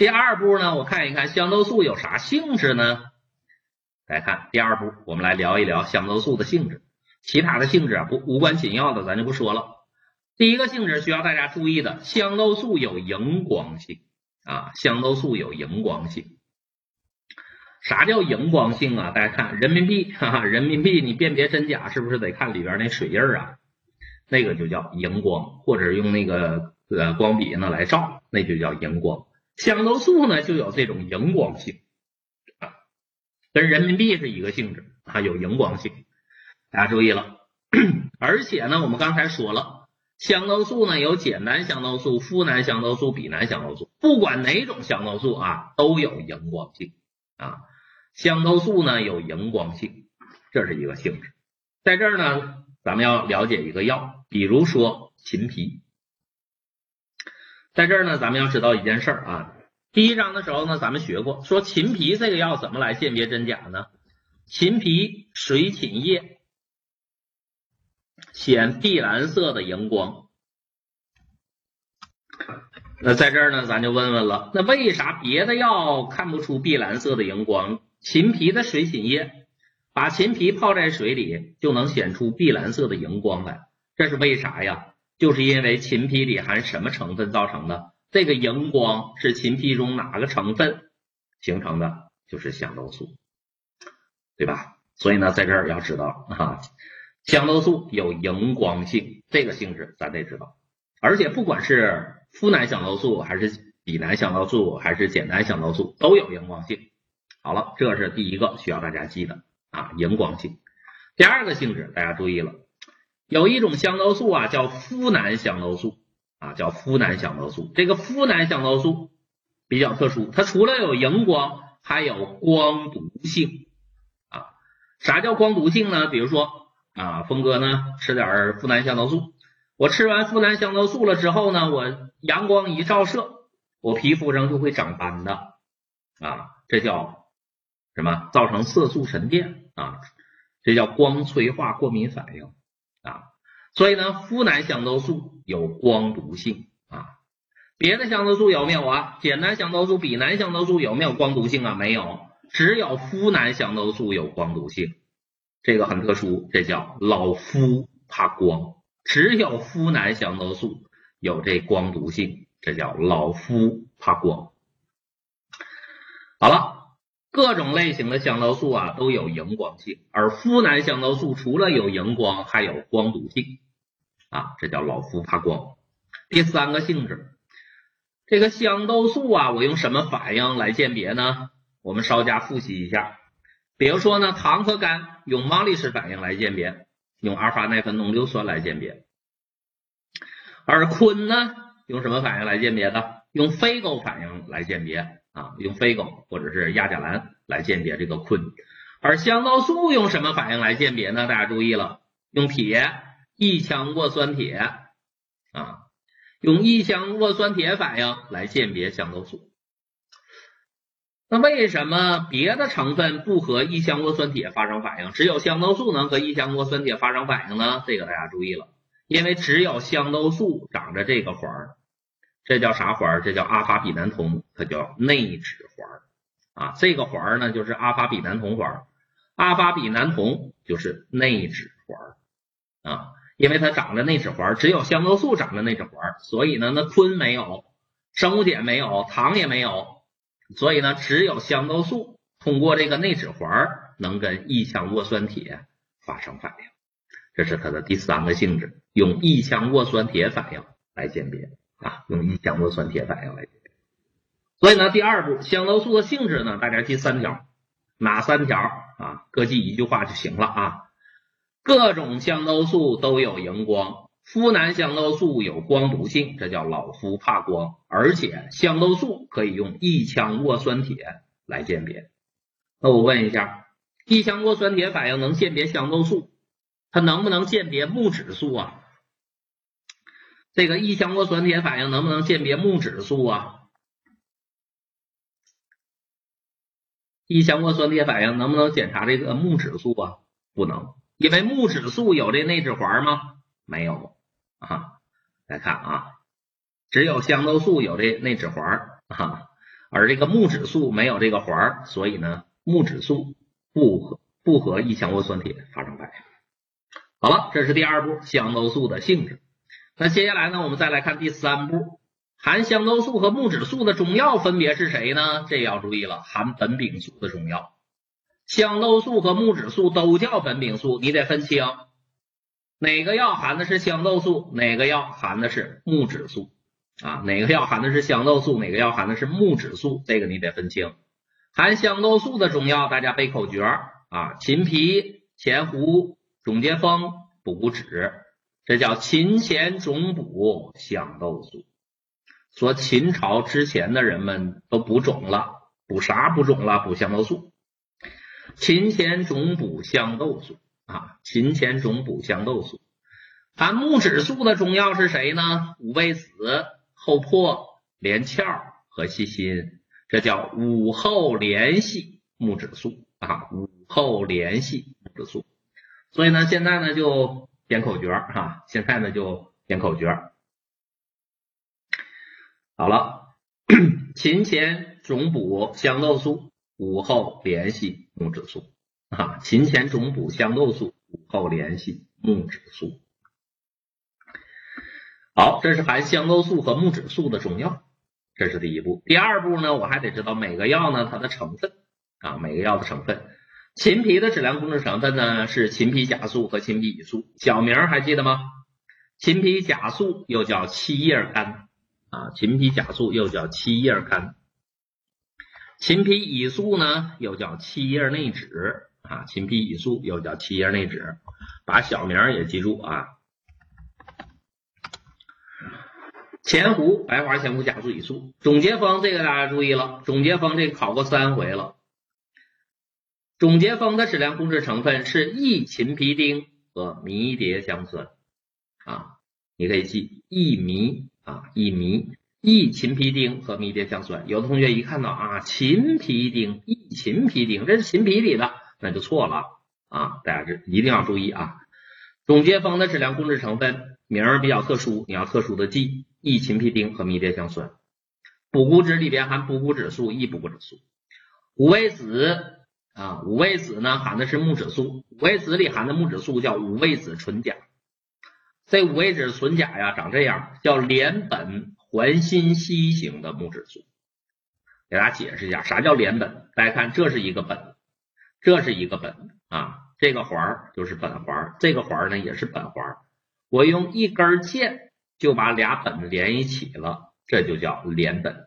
第二步呢，我看一看香豆素有啥性质呢？来看第二步，我们来聊一聊香豆素的性质。其他的性质啊，不无关紧要的，咱就不说了。第一个性质需要大家注意的，香豆素有荧光性啊，香豆素有荧光性。啥叫荧光性啊？大家看人民币，哈哈，人民币你辨别真假是不是得看里边那水印啊？那个就叫荧光，或者用那个呃光笔呢来照，那就叫荧光。香豆素呢就有这种荧光性啊，跟人民币是一个性质啊，有荧光性。大家注意了，而且呢，我们刚才说了，香豆素呢有简南香豆素、呋喃香豆素、吡喃香豆素，不管哪种香豆素啊，都有荧光性啊。香豆素呢有荧光性，这是一个性质。在这儿呢，咱们要了解一个药，比如说秦皮。在这儿呢，咱们要知道一件事儿啊。第一章的时候呢，咱们学过，说秦皮这个药怎么来鉴别真假呢？秦皮水芹叶。显碧蓝色的荧光，那在这儿呢，咱就问问了，那为啥别的药看不出碧蓝色的荧光？秦皮的水芹叶，把秦皮泡在水里就能显出碧蓝色的荧光来，这是为啥呀？就是因为秦皮里含什么成分造成的？这个荧光是秦皮中哪个成分形成的？就是香豆素，对吧？所以呢，在这儿要知道啊。香豆素有荧光性，这个性质咱得知道。而且不管是呋喃香豆素，还是吡喃香豆素，还是简单香豆素，都有荧光性。好了，这是第一个需要大家记的啊，荧光性。第二个性质大家注意了，有一种香豆素啊，叫呋喃香豆素啊，叫呋喃香豆素。这个呋喃香豆素比较特殊，它除了有荧光，还有光毒性啊。啥叫光毒性呢？比如说。啊，峰哥呢吃点呋喃香豆素，我吃完呋喃香豆素了之后呢，我阳光一照射，我皮肤上就会长斑的啊，这叫什么？造成色素沉淀啊，这叫光催化过敏反应啊。所以呢，呋喃香豆素有光毒性啊。别的香豆素有没有啊？简单香豆素、吡喃香豆素有没有光毒性啊？没有，只有呋喃香豆素有光毒性。这个很特殊，这叫老夫怕光，只有呋喃香豆素有这光毒性，这叫老夫怕光。好了，各种类型的香豆素啊都有荧光性，而呋喃香豆素除了有荧光，还有光毒性啊，这叫老夫怕光。第三个性质，这个香豆素啊，我用什么反应来鉴别呢？我们稍加复习一下。比如说呢，糖和苷用毛利式反应来鉴别，用阿尔法奈芬浓硫酸来鉴别；而醌呢，用什么反应来鉴别的？用非勾反应来鉴别啊，用非勾或者是亚甲蓝来鉴别这个醌。而香豆素用什么反应来鉴别呢？大家注意了，用铁，异羟铬酸铁啊，用异羟铬酸铁反应来鉴别香豆素。那为什么别的成分不和异香铬酸铁发生反应，只有香豆素能和异香铬酸铁发生反应呢？这个大家注意了，因为只有香豆素长着这个环儿，这叫啥环？这叫阿法比南酮，它叫内酯环啊。这个环呢，就是阿法比南酮环，阿法比南酮就是内酯环啊。因为它长着内酯环，只有香豆素长着内酯环，所以呢，那醌没有，生物碱没有，糖也没有。所以呢，只有香豆素通过这个内酯环能跟异羟铬酸铁发生反应，这是它的第三个性质，用异羟铬酸铁反应来鉴别啊，用异羟铬酸铁反应来。所以呢，第二步香豆素的性质呢，大家记三条，哪三条啊？各记一句话就行了啊。各种香豆素都有荧光。呋喃香豆素有光毒性，这叫老夫怕光，而且香豆素可以用异羟铬酸铁来鉴别。那我问一下，异羟铬酸铁反应能鉴别香豆素，它能不能鉴别木质素啊？这个异羟铬酸铁反应能不能鉴别木质素啊？异羟铬酸铁反应能不能检查这个木质素啊？不能，因为木质素有这内酯环吗？没有。啊，来看啊，只有香豆素有这内酯环啊，而这个木质素没有这个环，所以呢，木质素不和不和异羟铂酸铁发生反应。好了，这是第二步香豆素的性质。那接下来呢，我们再来看第三步，含香豆素和木质素的中药分别是谁呢？这要注意了，含苯丙素的中药。香豆素和木质素都叫苯丙素，你得分清哪个药含的是香豆素，哪个药含的是木质素啊？哪个药含的是香豆素，哪个药含的是木质素？这个你得分清。含香豆素的中药，大家背口诀啊：秦皮、前胡。总结风、补骨脂，这叫秦前种补香豆素。说秦朝之前的人们都补种了，补啥补种了？补香豆素。秦前种补香豆素啊，秦前种补香豆素。含木质素的中药是谁呢？五味子、厚朴、连翘和细辛，这叫五后连系木质素啊，五后连系木质素。所以呢，现在呢就编口诀哈，现在呢就编口诀。好了，勤前总补香豆素，午后联系木质素啊。勤前总补香豆素，午后联系木质素。好，这是含香豆素和木质素的中药，这是第一步。第二步呢，我还得知道每个药呢它的成分啊，每个药的成分。秦皮的质量控制成分呢是秦皮甲素和秦皮乙素，小名还记得吗？秦皮甲素又叫七叶苷啊，秦皮甲素又叫七叶苷。秦皮乙素呢又叫七叶内酯啊，秦皮乙素又叫七叶内酯，把小名也记住啊。前胡白花前胡甲素乙素，总结方这个大家注意了，总结方这考过三回了。总结方的质量控制成分是异秦皮丁和迷迭香酸啊，你可以记异迷啊，异迷异秦皮丁和迷迭香酸。有的同学一看到啊，秦皮丁、异秦皮丁，这是秦皮里的，那就错了啊，大家这一定要注意啊。总结方的质量控制成分名儿比较特殊，你要特殊的记异秦皮丁和迷迭香酸。补骨脂里边含补骨脂素、异补骨脂素，五味子。啊，五味子呢含的是木质素，五味子里含的木质素叫五味子醇钾。这五味子醇钾呀，长这样，叫联苯环锌烯型的木质素。给大家解释一下，啥叫联苯？大家看，这是一个苯，这是一个苯啊，这个环儿就是苯环，这个环儿呢也是苯环。我用一根键就把俩苯连一起了，这就叫联苯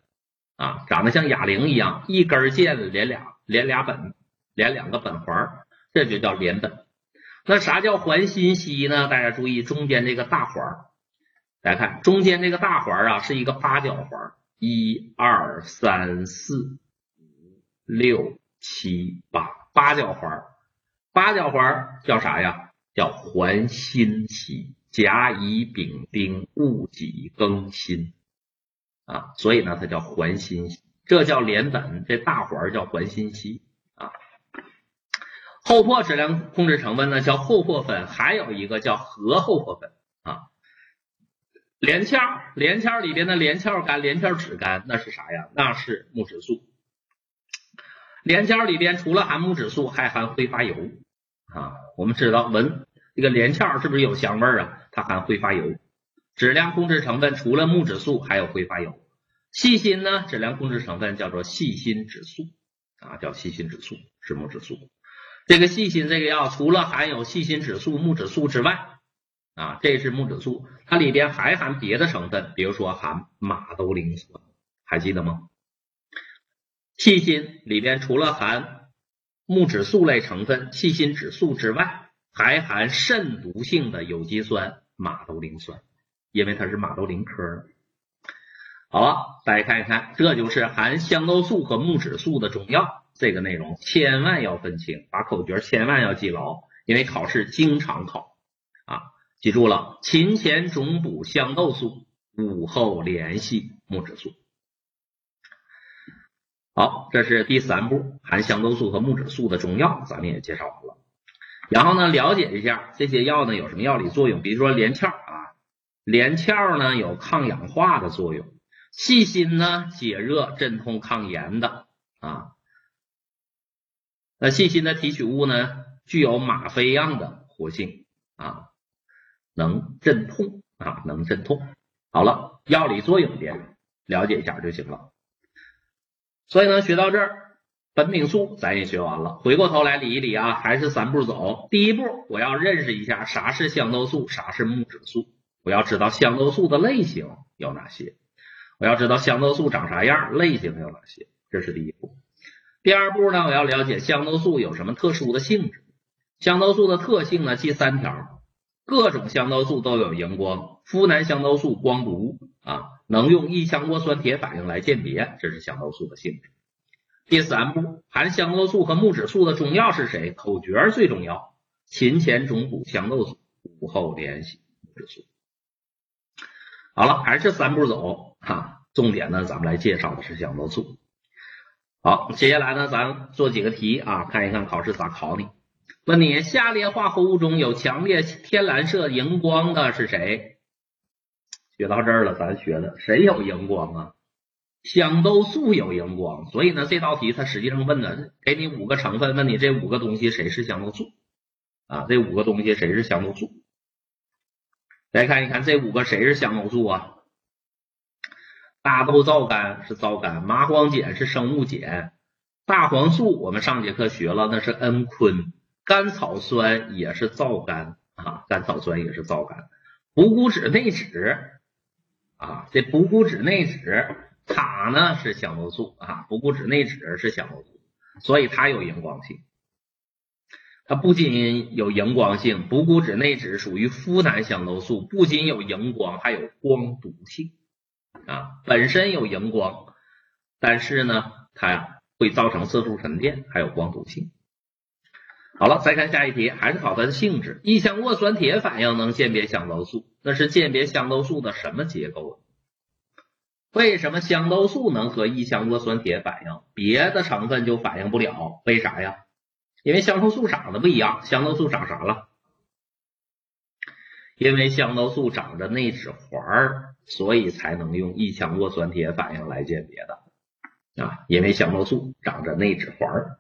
啊，长得像哑铃一样，一根键连俩连俩苯。连两个苯环，这就叫联苯。那啥叫环锌烯呢？大家注意中间这个大环，大家看中间这个大环啊，是一个八角环，一二三四五六七八，八角环。八角环叫啥呀？叫环锌烯，甲乙丙丁戊己庚辛啊，所以呢，它叫环锌烯，这叫联苯。这大环叫环锌烯。厚朴质量控制成分呢叫厚朴粉，还有一个叫核厚破粉啊。连翘，连翘里边的连翘苷、连翘酯苷，那是啥呀？那是木质素。连翘里边除了含木质素，还含挥发油啊。我们知道闻这个连翘是不是有香味啊？它含挥发油。质量控制成分除了木质素，还有挥发油。细辛呢？质量控制成分叫做细辛指素啊，叫细辛指素，是木质素。这个细辛这个药除了含有细辛指素、木质素之外，啊，这是木质素，它里边还含别的成分，比如说含马兜铃酸，还记得吗？细辛里边除了含木质素类成分细辛指素之外，还含肾毒性的有机酸马兜铃酸，因为它是马兜铃科的。好了，大家看一看，这就是含香豆素和木质素的中药。这个内容千万要分清，把口诀千万要记牢，因为考试经常考啊！记住了，勤前总补香豆素，午后联系木质素。好，这是第三步，含香豆素和木质素的中药，咱们也介绍完了。然后呢，了解一下这些药呢有什么药理作用，比如说连翘啊，连翘呢有抗氧化的作用，细辛呢，解热镇痛抗炎的啊。那细辛的提取物呢，具有吗啡样的活性啊，能镇痛啊，能镇痛。好了，药理作用点了解一下就行了。所以呢，学到这儿。苯丙素咱也学完了，回过头来理一理啊，还是三步走。第一步，我要认识一下啥是香豆素，啥是木质素。我要知道香豆素的类型有哪些，我要知道香豆素长啥样，类型有哪些，这是第一步。第二步呢，我要了解香豆素有什么特殊的性质。香豆素的特性呢，记三条：各种香豆素都有荧光，呋喃香豆素光毒啊，能用异羟氪酸铁反应来鉴别，这是香豆素的性质。第三步，含香豆素和木质素的中药是谁？口诀最重要：勤前中补香豆素，午后联系木质素。好了，还是三步走哈。重点呢，咱们来介绍的是香豆素。好，接下来呢，咱做几个题啊，看一看考试咋考你。问你下列化合物中有强烈天蓝色荧光的是谁？学到这儿了，咱学的谁有荧光啊？香豆素有荧光，所以呢，这道题它实际上问的，给你五个成分，问你这五个东西谁是香豆素啊？这五个东西谁是香豆素？来看一看这五个谁是香豆素啊？大豆皂苷是皂苷，麻黄碱是生物碱，大黄素我们上节课学了，那是蒽醌，甘草酸也是皂苷啊，甘草酸也是皂苷，补骨脂内酯啊，这补骨脂内酯。它呢是香豆素啊，补骨脂内酯是香豆素，所以它有荧光性。它不仅有荧光性，补骨脂内酯属于呋喃香豆素，不仅有荧光，还有光毒性啊。本身有荧光，但是呢，它呀会造成色素沉淀，还有光毒性。好了，再看下一题，还是考它的性质。异羟氪酸铁反应能鉴别香豆素，那是鉴别香豆素的什么结构啊？为什么香豆素能和异羟氪酸铁反应，别的成分就反应不了？为啥呀？因为香豆素长得不一样。香豆素长啥了？因为香豆素长着内酯环儿，所以才能用异羟氪酸铁反应来鉴别的啊。因为香豆素长着内酯环。